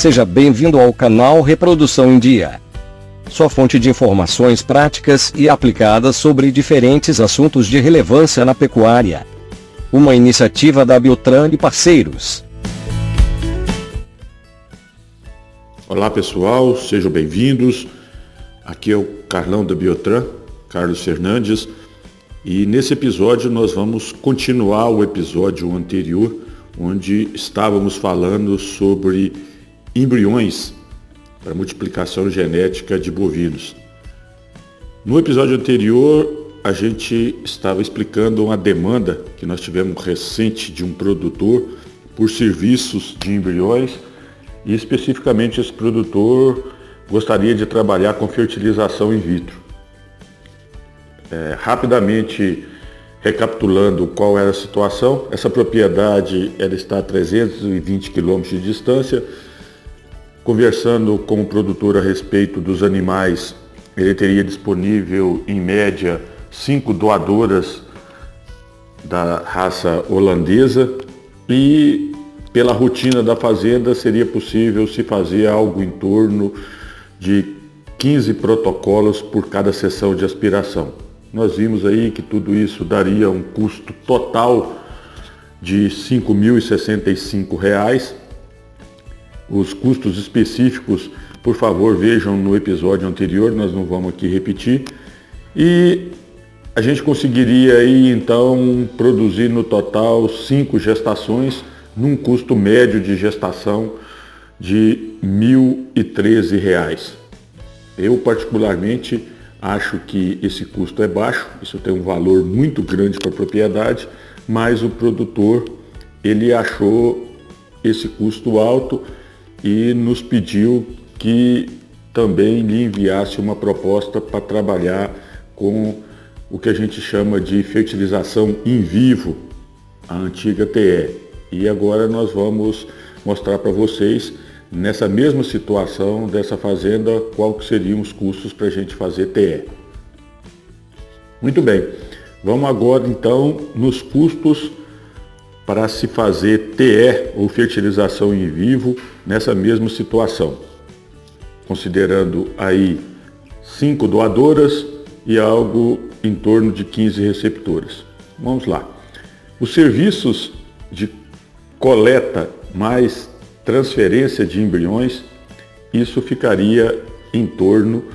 Seja bem-vindo ao canal Reprodução em Dia. Sua fonte de informações práticas e aplicadas sobre diferentes assuntos de relevância na pecuária. Uma iniciativa da Biotran e parceiros. Olá pessoal, sejam bem-vindos. Aqui é o Carlão da Biotran, Carlos Fernandes, e nesse episódio nós vamos continuar o episódio anterior, onde estávamos falando sobre embriões para multiplicação genética de bovinos. No episódio anterior, a gente estava explicando uma demanda que nós tivemos recente de um produtor por serviços de embriões e especificamente esse produtor gostaria de trabalhar com fertilização in vitro. É, rapidamente recapitulando qual era a situação, essa propriedade ela está a 320 quilômetros de distância. Conversando com o produtor a respeito dos animais, ele teria disponível em média cinco doadoras da raça holandesa e pela rotina da fazenda seria possível se fazer algo em torno de 15 protocolos por cada sessão de aspiração. Nós vimos aí que tudo isso daria um custo total de R$ 5.065. Os custos específicos, por favor, vejam no episódio anterior, nós não vamos aqui repetir. E a gente conseguiria aí então produzir no total cinco gestações num custo médio de gestação de R$ 1.013. Eu particularmente Acho que esse custo é baixo, isso tem um valor muito grande para a propriedade, mas o produtor ele achou esse custo alto e nos pediu que também lhe enviasse uma proposta para trabalhar com o que a gente chama de fertilização in vivo, a antiga TE. E agora nós vamos mostrar para vocês nessa mesma situação dessa fazenda, qual seriam os custos para a gente fazer TE. Muito bem, vamos agora então nos custos para se fazer TE ou fertilização em vivo nessa mesma situação. Considerando aí cinco doadoras e algo em torno de 15 receptores. Vamos lá. Os serviços de coleta mais transferência de embriões, isso ficaria em torno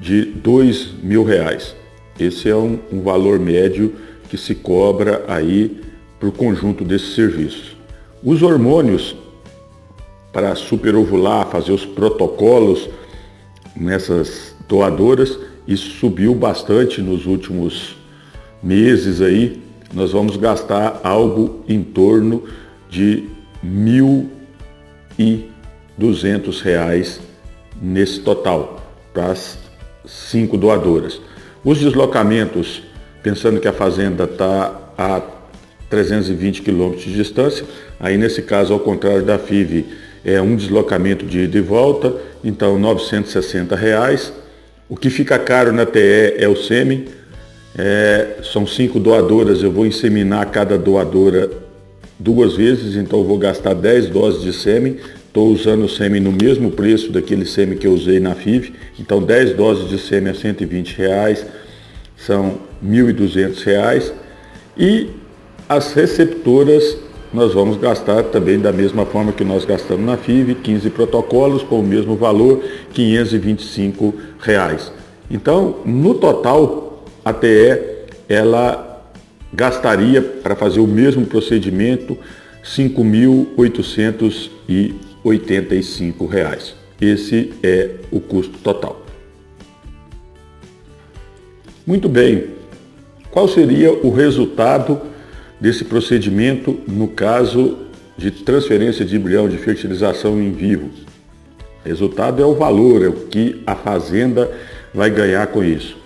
de dois mil reais. Esse é um, um valor médio que se cobra aí para o conjunto desses serviços. Os hormônios para superovular, fazer os protocolos nessas doadoras, isso subiu bastante nos últimos meses aí. Nós vamos gastar algo em torno de mil e duzentos reais nesse total para as cinco doadoras. Os deslocamentos, pensando que a fazenda está a 320 quilômetros de distância, aí nesse caso, ao contrário da FIV, é um deslocamento de ida e volta, então 960 reais. O que fica caro na TE é o sêmen, é, são cinco doadoras, eu vou inseminar cada doadora duas vezes, então eu vou gastar 10 doses de sêmen. Estou usando o sêmen no mesmo preço daquele sêmen que eu usei na FIV. Então 10 doses de sêmen a 120 reais, são 1.200 reais. E as receptoras nós vamos gastar também da mesma forma que nós gastamos na FIV, 15 protocolos com o mesmo valor, 525 reais. Então, no total, a TE ela gastaria para fazer o mesmo procedimento R$ 5.885. Esse é o custo total. Muito bem. Qual seria o resultado desse procedimento no caso de transferência de embrião de fertilização em vivo? Resultado é o valor, é o que a fazenda vai ganhar com isso.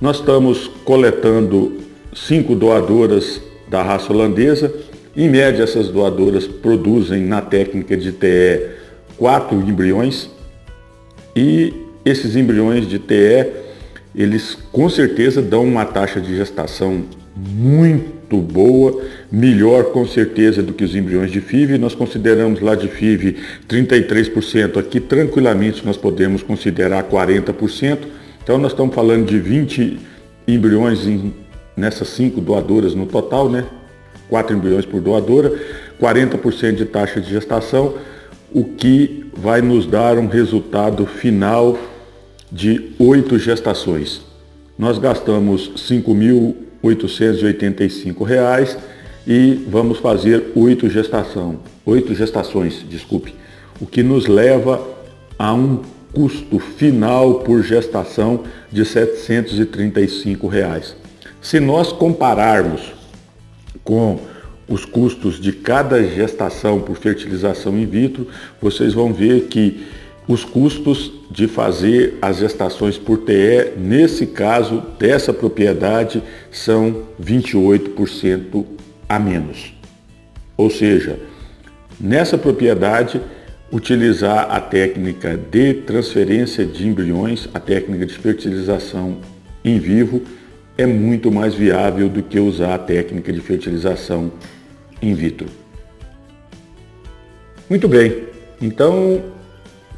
Nós estamos coletando cinco doadoras da raça holandesa. Em média, essas doadoras produzem na técnica de TE quatro embriões e esses embriões de TE, eles com certeza dão uma taxa de gestação muito muito boa, melhor com certeza do que os embriões de FIV. Nós consideramos lá de FIV 33%, aqui tranquilamente nós podemos considerar 40%. Então nós estamos falando de 20 embriões em, nessas cinco doadoras no total, né? 4 embriões por doadora, 40% de taxa de gestação, o que vai nos dar um resultado final de 8 gestações. Nós gastamos R$ 5.885 e vamos fazer oito gestação, oito gestações, desculpe, o que nos leva a um custo final por gestação de 735 reais. Se nós compararmos com os custos de cada gestação por fertilização in vitro, vocês vão ver que os custos de fazer as gestações por TE, nesse caso dessa propriedade, são 28% a menos. Ou seja, nessa propriedade, utilizar a técnica de transferência de embriões, a técnica de fertilização em vivo, é muito mais viável do que usar a técnica de fertilização in vitro. Muito bem, então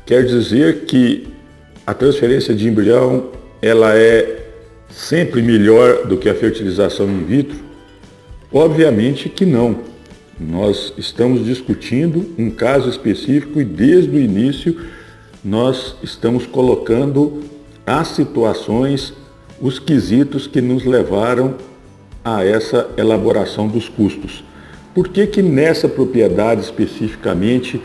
quer dizer que a transferência de embrião ela é sempre melhor do que a fertilização in vitro? Obviamente que não. Nós estamos discutindo um caso específico e desde o início nós estamos colocando as situações, os quesitos que nos levaram a essa elaboração dos custos. Por que que nessa propriedade especificamente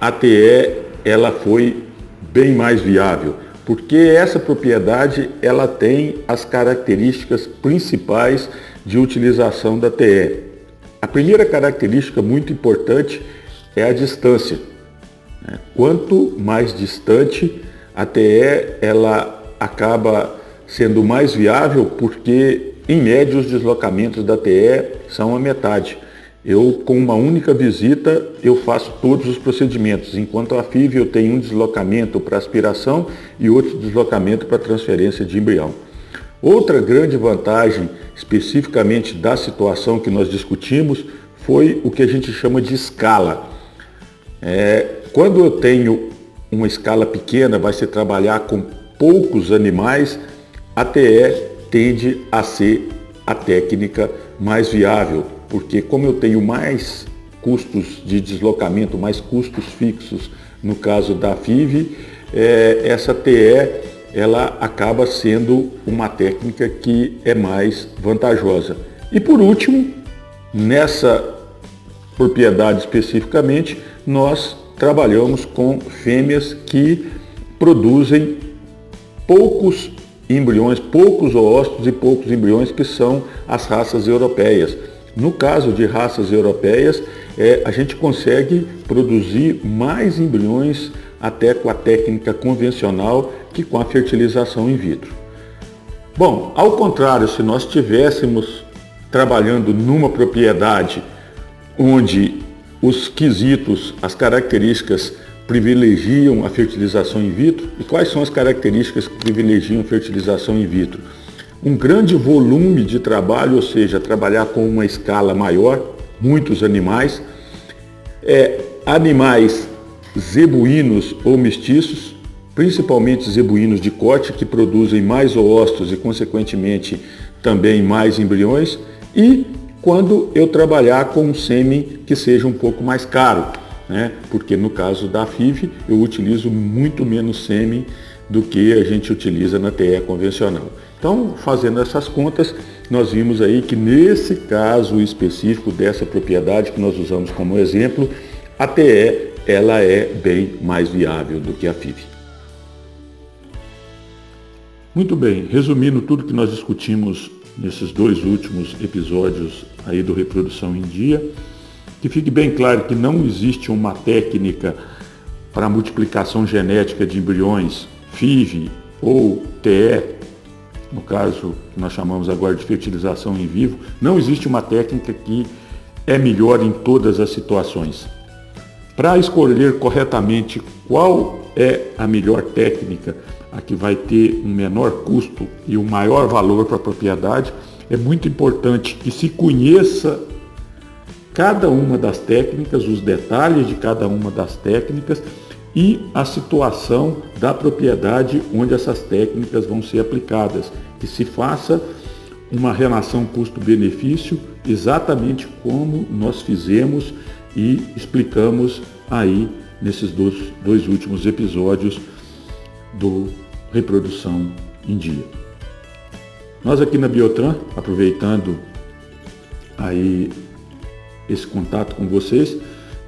a TE ela foi bem mais viável? Porque essa propriedade ela tem as características principais de utilização da TE. A primeira característica muito importante é a distância. Né? Quanto mais distante, a TE ela acaba sendo mais viável porque, em média, os deslocamentos da TE são a metade. Eu, com uma única visita, eu faço todos os procedimentos, enquanto a FIV eu tenho um deslocamento para aspiração e outro deslocamento para transferência de embrião. Outra grande vantagem, especificamente da situação que nós discutimos, foi o que a gente chama de escala. É, quando eu tenho uma escala pequena, vai se trabalhar com poucos animais, a TE tende a ser a técnica mais viável, porque como eu tenho mais custos de deslocamento, mais custos fixos no caso da FIV, é, essa TE ela acaba sendo uma técnica que é mais vantajosa. E por último, nessa propriedade especificamente, nós trabalhamos com fêmeas que produzem poucos embriões, poucos oócitos e poucos embriões que são as raças europeias. No caso de raças europeias, é, a gente consegue produzir mais embriões até com a técnica convencional que com a fertilização in vitro. Bom, ao contrário, se nós estivéssemos trabalhando numa propriedade onde os quesitos, as características privilegiam a fertilização in vitro, e quais são as características que privilegiam a fertilização in vitro? Um grande volume de trabalho, ou seja, trabalhar com uma escala maior, muitos animais, é, animais zebuínos ou mestiços, principalmente zebuínos de corte, que produzem mais oócitos e, consequentemente, também mais embriões, e quando eu trabalhar com um sêmen que seja um pouco mais caro, né? porque no caso da FIV eu utilizo muito menos sêmen do que a gente utiliza na TE convencional. Então, fazendo essas contas, nós vimos aí que nesse caso específico dessa propriedade que nós usamos como exemplo, a TE ela é bem mais viável do que a FIV. Muito bem, resumindo tudo que nós discutimos nesses dois últimos episódios aí do Reprodução em Dia, que fique bem claro que não existe uma técnica para multiplicação genética de embriões FIV ou TE, no caso que nós chamamos agora de fertilização em vivo, não existe uma técnica que é melhor em todas as situações. Para escolher corretamente qual é a melhor técnica, a que vai ter um menor custo e um maior valor para a propriedade, é muito importante que se conheça cada uma das técnicas, os detalhes de cada uma das técnicas e a situação da propriedade onde essas técnicas vão ser aplicadas, que se faça uma relação custo-benefício exatamente como nós fizemos e explicamos aí nesses dois, dois últimos episódios do Reprodução em Dia. Nós aqui na Biotran, aproveitando aí esse contato com vocês,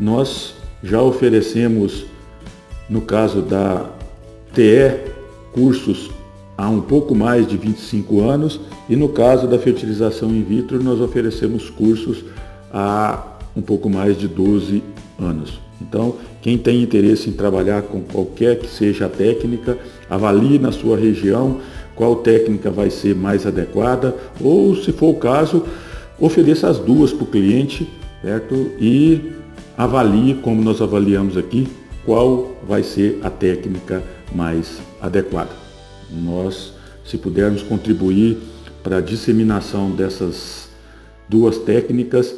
nós já oferecemos, no caso da TE, cursos há um pouco mais de 25 anos e no caso da fertilização in vitro nós oferecemos cursos há um pouco mais de 12 anos. Então, quem tem interesse em trabalhar com qualquer que seja a técnica, avalie na sua região qual técnica vai ser mais adequada ou, se for o caso, ofereça as duas para o cliente, certo? E avalie, como nós avaliamos aqui, qual vai ser a técnica mais adequada. Nós, se pudermos contribuir para a disseminação dessas duas técnicas,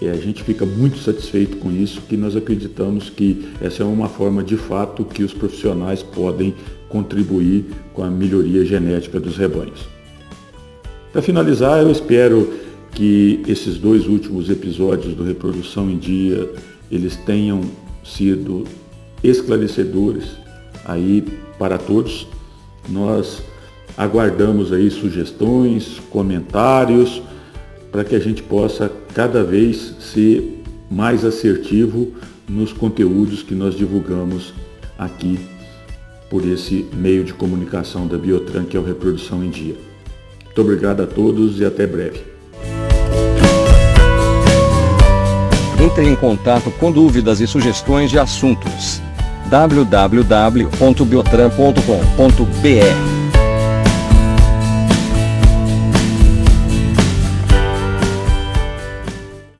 e a gente fica muito satisfeito com isso, que nós acreditamos que essa é uma forma de fato que os profissionais podem contribuir com a melhoria genética dos rebanhos. Para finalizar, eu espero que esses dois últimos episódios do Reprodução em Dia, eles tenham sido esclarecedores aí para todos. Nós aguardamos aí sugestões, comentários, para que a gente possa cada vez ser mais assertivo nos conteúdos que nós divulgamos aqui por esse meio de comunicação da Biotran, que é o Reprodução em Dia. Muito obrigado a todos e até breve. Entre em contato com dúvidas e sugestões de assuntos. www.biotran.com.br